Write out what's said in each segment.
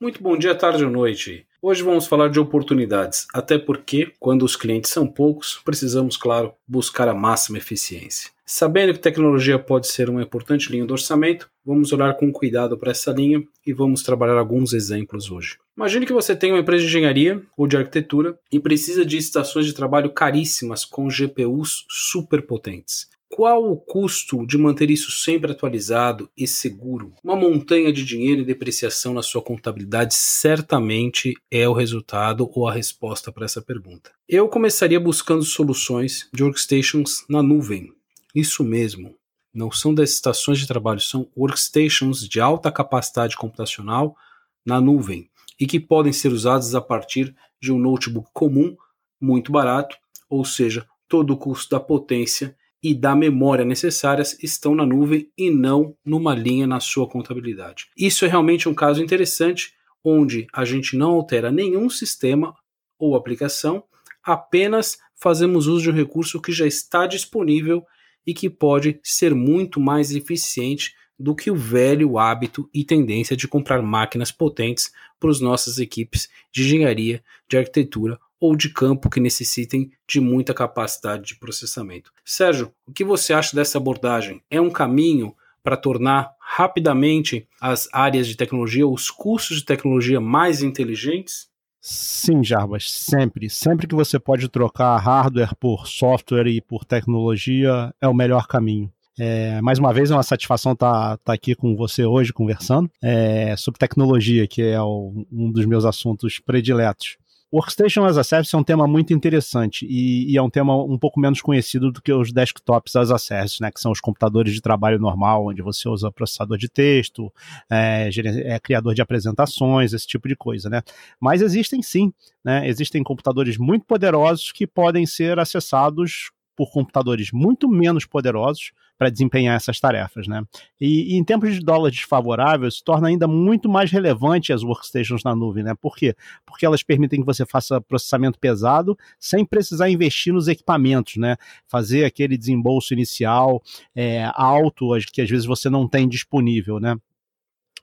Muito bom dia, tarde ou noite. Hoje vamos falar de oportunidades, até porque, quando os clientes são poucos, precisamos, claro, buscar a máxima eficiência. Sabendo que tecnologia pode ser uma importante linha do orçamento, vamos olhar com cuidado para essa linha e vamos trabalhar alguns exemplos hoje. Imagine que você tem uma empresa de engenharia ou de arquitetura e precisa de estações de trabalho caríssimas com GPUs superpotentes. Qual o custo de manter isso sempre atualizado e seguro? Uma montanha de dinheiro e depreciação na sua contabilidade certamente é o resultado ou a resposta para essa pergunta. Eu começaria buscando soluções de workstations na nuvem. Isso mesmo, não são das estações de trabalho, são workstations de alta capacidade computacional na nuvem e que podem ser usados a partir de um notebook comum, muito barato, ou seja, todo o custo da potência e da memória necessárias estão na nuvem e não numa linha na sua contabilidade. Isso é realmente um caso interessante onde a gente não altera nenhum sistema ou aplicação, apenas fazemos uso de um recurso que já está disponível e que pode ser muito mais eficiente do que o velho hábito e tendência de comprar máquinas potentes para as nossas equipes de engenharia, de arquitetura ou de campo que necessitem de muita capacidade de processamento. Sérgio, o que você acha dessa abordagem? É um caminho para tornar rapidamente as áreas de tecnologia, os cursos de tecnologia mais inteligentes? Sim, Jarbas, sempre. Sempre que você pode trocar hardware por software e por tecnologia, é o melhor caminho. É, mais uma vez é uma satisfação estar tá, tá aqui com você hoje conversando é, sobre tecnologia, que é o, um dos meus assuntos prediletos. Workstation as a Service é um tema muito interessante e, e, é um tema um pouco menos conhecido do que os desktops as a Service, né, que são os computadores de trabalho normal, onde você usa processador de texto, é, é, criador de apresentações, esse tipo de coisa, né? Mas existem sim, né? Existem computadores muito poderosos que podem ser acessados por computadores muito menos poderosos para desempenhar essas tarefas. Né? E, e, em tempos de dólar desfavorável, se torna ainda muito mais relevante as workstations na nuvem. Né? Por quê? Porque elas permitem que você faça processamento pesado sem precisar investir nos equipamentos, né? fazer aquele desembolso inicial é, alto que às vezes você não tem disponível. Né?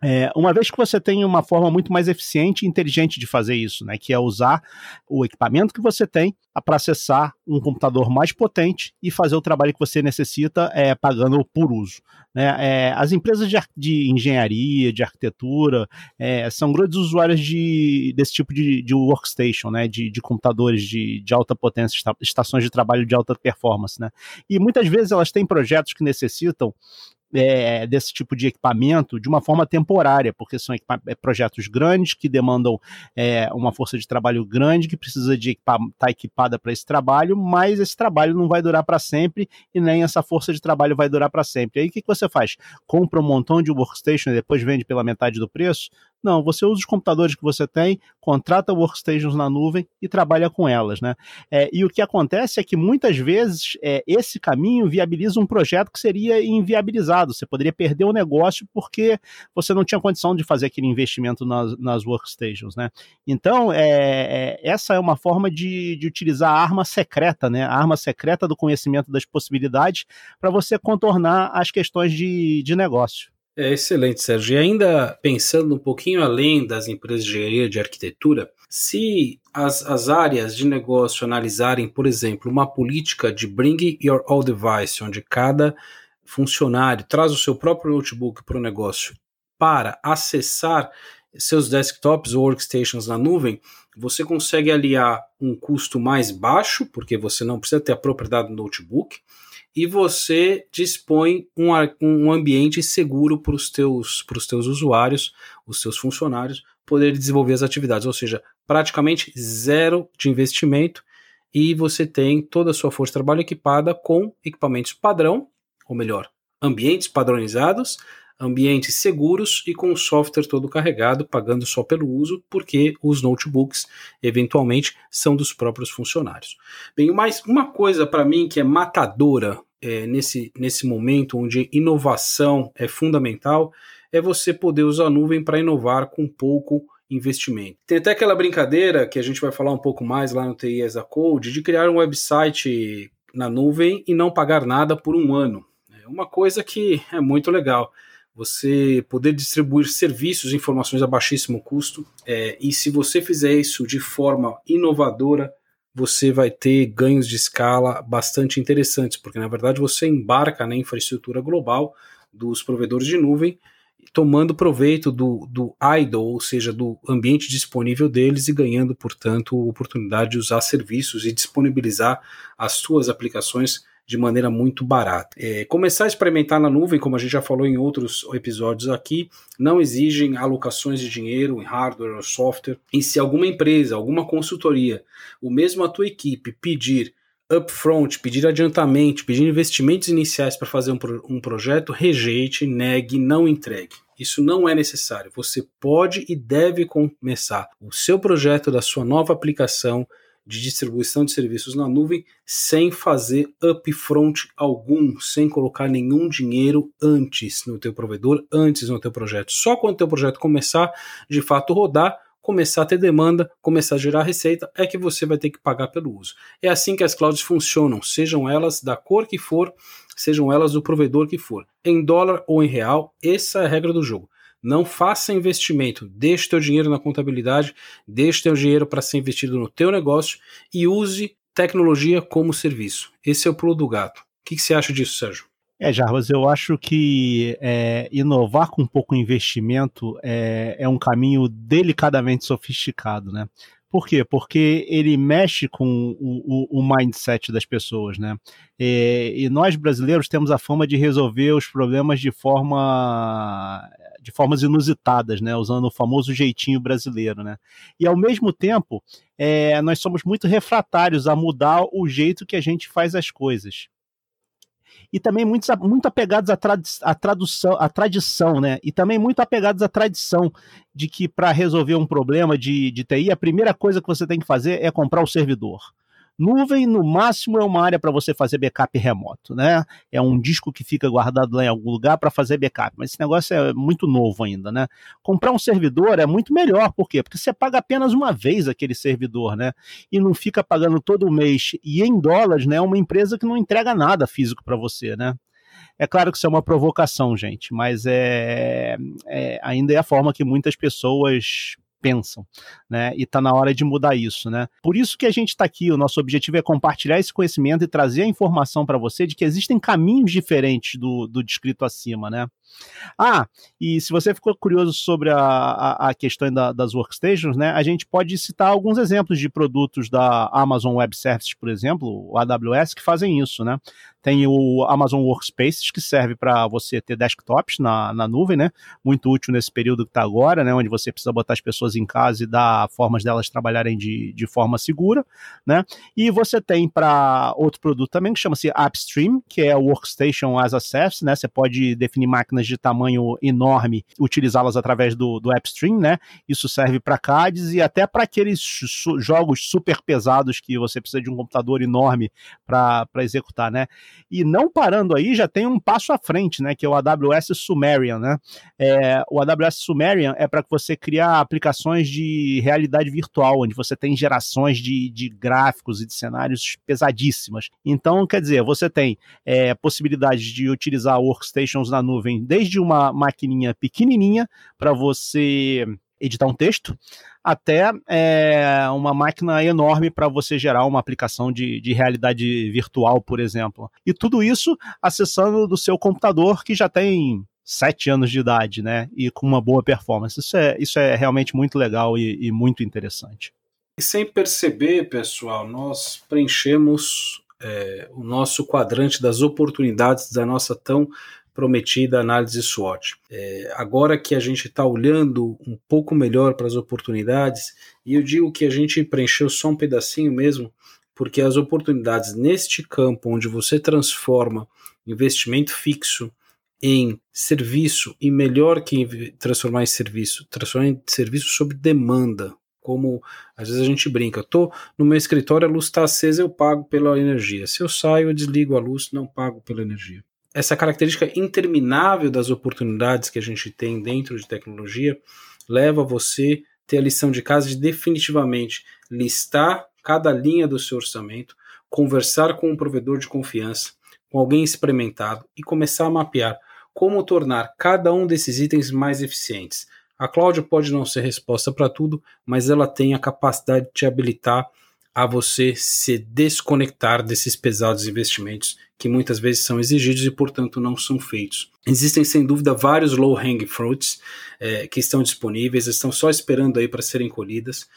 É, uma vez que você tem uma forma muito mais eficiente e inteligente de fazer isso, né, que é usar o equipamento que você tem para acessar um computador mais potente e fazer o trabalho que você necessita é, pagando por uso. Né? É, as empresas de, de, engenharia, de arquitetura, é, são grandes usuários de, desse tipo de, de workstation, né? de, de computadores de, de alta potência, estações de trabalho de alta performance. Né? E muitas vezes elas têm projetos que necessitam é, desse tipo de equipamento de uma forma temporária, porque são é, projetos grandes que demandam é, uma força de trabalho grande que precisa de estar tá equipada para esse trabalho, mas esse trabalho não vai durar para sempre e nem essa força de trabalho vai durar para sempre. Aí o que, que você faz? Compra um montão de workstation e depois vende pela metade do preço? Não, você usa os computadores que você tem, contrata workstations na nuvem e trabalha com elas, né? É, e o que acontece é que muitas vezes é, esse caminho viabiliza um projeto que seria inviabilizado. Você poderia perder o negócio porque você não tinha condição de fazer aquele investimento nas, nas workstations, né? Então, é, é, essa é uma forma de, de utilizar a arma secreta, né? A arma secreta do conhecimento das possibilidades para você contornar as questões de, de negócio. É excelente, Sérgio. E ainda pensando um pouquinho além das empresas de engenharia de arquitetura, se as, as áreas de negócio analisarem, por exemplo, uma política de bring your own device, onde cada funcionário traz o seu próprio notebook para o negócio para acessar seus desktops ou workstations na nuvem, você consegue aliar um custo mais baixo, porque você não precisa ter a propriedade do notebook, e você dispõe um, um ambiente seguro para os teus, teus usuários, os seus funcionários, poderem desenvolver as atividades, ou seja, praticamente zero de investimento e você tem toda a sua força de trabalho equipada com equipamentos padrão, ou melhor, ambientes padronizados, ambientes seguros e com o software todo carregado, pagando só pelo uso, porque os notebooks eventualmente são dos próprios funcionários. Bem, mais uma coisa para mim que é matadora é, nesse, nesse momento onde inovação é fundamental é você poder usar a nuvem para inovar com pouco investimento. Tem até aquela brincadeira que a gente vai falar um pouco mais lá no TI as a Code de criar um website na nuvem e não pagar nada por um ano. É uma coisa que é muito legal você poder distribuir serviços e informações a baixíssimo custo. É, e se você fizer isso de forma inovadora, você vai ter ganhos de escala bastante interessantes, porque na verdade você embarca na infraestrutura global dos provedores de nuvem, tomando proveito do, do idle, ou seja, do ambiente disponível deles e ganhando, portanto, oportunidade de usar serviços e disponibilizar as suas aplicações de maneira muito barata. É, começar a experimentar na nuvem, como a gente já falou em outros episódios aqui, não exigem alocações de dinheiro em hardware ou software. E se alguma empresa, alguma consultoria, ou mesmo a tua equipe pedir upfront, pedir adiantamento, pedir investimentos iniciais para fazer um, pro, um projeto, rejeite, negue, não entregue. Isso não é necessário. Você pode e deve começar o seu projeto da sua nova aplicação de distribuição de serviços na nuvem sem fazer upfront algum, sem colocar nenhum dinheiro antes no teu provedor, antes no teu projeto. Só quando o teu projeto começar de fato rodar, começar a ter demanda, começar a gerar receita, é que você vai ter que pagar pelo uso. É assim que as clouds funcionam, sejam elas da cor que for, sejam elas do provedor que for, em dólar ou em real, essa é a regra do jogo. Não faça investimento, deixe teu dinheiro na contabilidade, deixe teu dinheiro para ser investido no teu negócio e use tecnologia como serviço. Esse é o pulo do gato. O que, que você acha disso, Sérgio? É, Jarbas, eu acho que é, inovar com pouco investimento é, é um caminho delicadamente sofisticado, né? Por quê? Porque ele mexe com o, o, o mindset das pessoas, né? E, e, nós brasileiros temos a fama de resolver os problemas de forma de formas inusitadas, né? Usando o famoso jeitinho brasileiro, né? E ao mesmo tempo, é, nós somos muito refratários a mudar o jeito que a gente faz as coisas e também muito, muito apegados à, trad à, tradução, à tradição, né? E também muito apegados à tradição de que para resolver um problema de, de TI, a primeira coisa que você tem que fazer é comprar o servidor. Nuvem, no máximo, é uma área para você fazer backup remoto, né? É um disco que fica guardado lá em algum lugar para fazer backup, mas esse negócio é muito novo ainda, né? Comprar um servidor é muito melhor, por quê? Porque você paga apenas uma vez aquele servidor, né? E não fica pagando todo mês. E em dólares, né? É uma empresa que não entrega nada físico para você, né? É claro que isso é uma provocação, gente, mas é, é, ainda é a forma que muitas pessoas pensam, né? E está na hora de mudar isso, né? Por isso que a gente está aqui, o nosso objetivo é compartilhar esse conhecimento e trazer a informação para você de que existem caminhos diferentes do, do descrito acima, né? Ah, e se você ficou curioso sobre a, a, a questão da, das workstations, né, a gente pode citar alguns exemplos de produtos da Amazon Web Services, por exemplo, o AWS, que fazem isso, né? Tem o Amazon Workspaces, que serve para você ter desktops na, na nuvem, né? Muito útil nesse período que está agora, né? Onde você precisa botar as pessoas em casa e dar formas delas trabalharem de, de forma segura, né? E você tem para outro produto também que chama-se AppStream, que é o Workstation as a Service, né? Você pode definir máquinas de tamanho enorme, utilizá-las através do, do AppStream, né? Isso serve para CADs e até para aqueles su jogos super pesados que você precisa de um computador enorme para executar, né? E não parando aí, já tem um passo à frente, né? Que é o AWS Sumerian, né? É, o AWS Sumerian é para que você criar aplicações de realidade virtual, onde você tem gerações de, de gráficos e de cenários pesadíssimas. Então, quer dizer, você tem é, possibilidade de utilizar workstations na nuvem desde uma maquininha pequenininha para você editar um texto, até é, uma máquina enorme para você gerar uma aplicação de, de realidade virtual, por exemplo. E tudo isso acessando do seu computador que já tem sete anos de idade, né? E com uma boa performance. Isso é, isso é realmente muito legal e, e muito interessante. E sem perceber, pessoal, nós preenchemos é, o nosso quadrante das oportunidades da nossa tão prometida análise SWOT. É, agora que a gente está olhando um pouco melhor para as oportunidades, e eu digo que a gente preencheu só um pedacinho mesmo, porque as oportunidades neste campo, onde você transforma investimento fixo em serviço, e melhor que transformar em serviço, transformar em serviço sob demanda, como às vezes a gente brinca, tô no meu escritório, a luz está acesa, eu pago pela energia. Se eu saio, eu desligo a luz, não pago pela energia essa característica interminável das oportunidades que a gente tem dentro de tecnologia leva você ter a lição de casa de definitivamente listar cada linha do seu orçamento, conversar com um provedor de confiança, com alguém experimentado e começar a mapear como tornar cada um desses itens mais eficientes. A cloud pode não ser resposta para tudo, mas ela tem a capacidade de te habilitar a você se desconectar desses pesados investimentos que muitas vezes são exigidos e, portanto, não são feitos. Existem, sem dúvida, vários low-hanging fruits é, que estão disponíveis, estão só esperando aí para serem colhidas.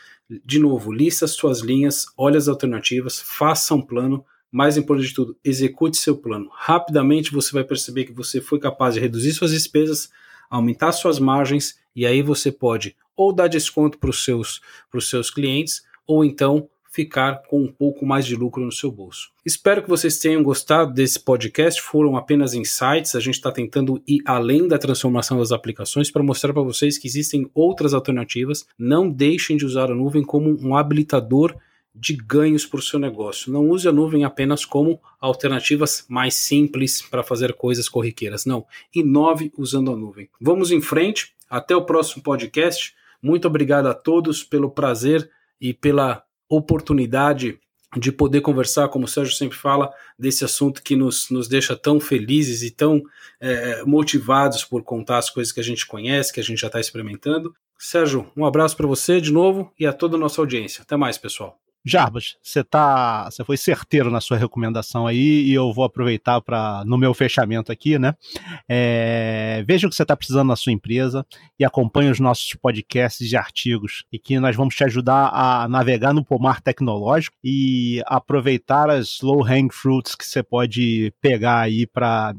De novo, lista as suas linhas, olhe as alternativas, faça um plano, mais importante de tudo, execute seu plano. Rapidamente você vai perceber que você foi capaz de reduzir suas despesas, aumentar suas margens, e aí você pode ou dar desconto para os seus, seus clientes, ou então ficar com um pouco mais de lucro no seu bolso. Espero que vocês tenham gostado desse podcast. Foram apenas insights. A gente está tentando ir além da transformação das aplicações para mostrar para vocês que existem outras alternativas. Não deixem de usar a nuvem como um habilitador de ganhos para o seu negócio. Não use a nuvem apenas como alternativas mais simples para fazer coisas corriqueiras. Não, inove usando a nuvem. Vamos em frente. Até o próximo podcast. Muito obrigado a todos pelo prazer e pela oportunidade de poder conversar, como o Sérgio sempre fala, desse assunto que nos, nos deixa tão felizes e tão é, motivados por contar as coisas que a gente conhece, que a gente já está experimentando. Sérgio, um abraço para você de novo e a toda a nossa audiência. Até mais, pessoal. Jarbas, você tá, você foi certeiro na sua recomendação aí e eu vou aproveitar para no meu fechamento aqui, né? É, veja o que você está precisando na sua empresa e acompanhe os nossos podcasts e artigos e que nós vamos te ajudar a navegar no pomar tecnológico e aproveitar as low hang fruits que você pode pegar aí para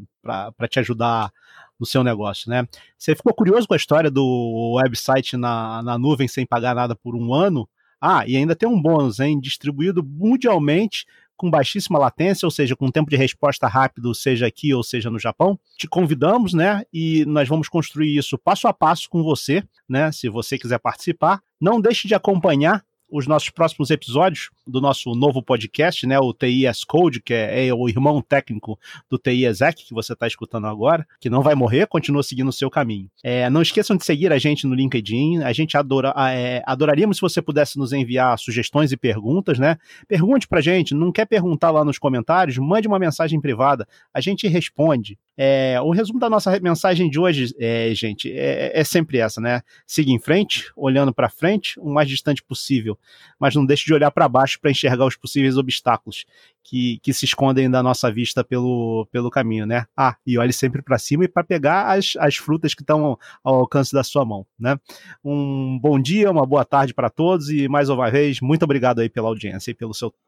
te ajudar no seu negócio, né? Você ficou curioso com a história do website na, na nuvem sem pagar nada por um ano? Ah, e ainda tem um bônus, hein? Distribuído mundialmente com baixíssima latência, ou seja, com tempo de resposta rápido, seja aqui ou seja no Japão. Te convidamos, né? E nós vamos construir isso passo a passo com você, né? Se você quiser participar, não deixe de acompanhar os nossos próximos episódios do nosso novo podcast, né, o TIS Code, que é, é o irmão técnico do TI Exec, que você está escutando agora, que não vai morrer, continua seguindo o seu caminho. É, não esqueçam de seguir a gente no LinkedIn, a gente adora, é, adoraríamos se você pudesse nos enviar sugestões e perguntas, né? Pergunte pra gente, não quer perguntar lá nos comentários, mande uma mensagem privada, a gente responde. É, o resumo da nossa mensagem de hoje, é, gente, é, é sempre essa, né? Siga em frente, olhando para frente, o mais distante possível, mas não deixe de olhar para baixo para enxergar os possíveis obstáculos que, que se escondem da nossa vista pelo, pelo caminho, né? Ah, e olhe sempre para cima e para pegar as, as frutas que estão ao alcance da sua mão, né? Um bom dia, uma boa tarde para todos e mais uma vez muito obrigado aí pela audiência e pelo seu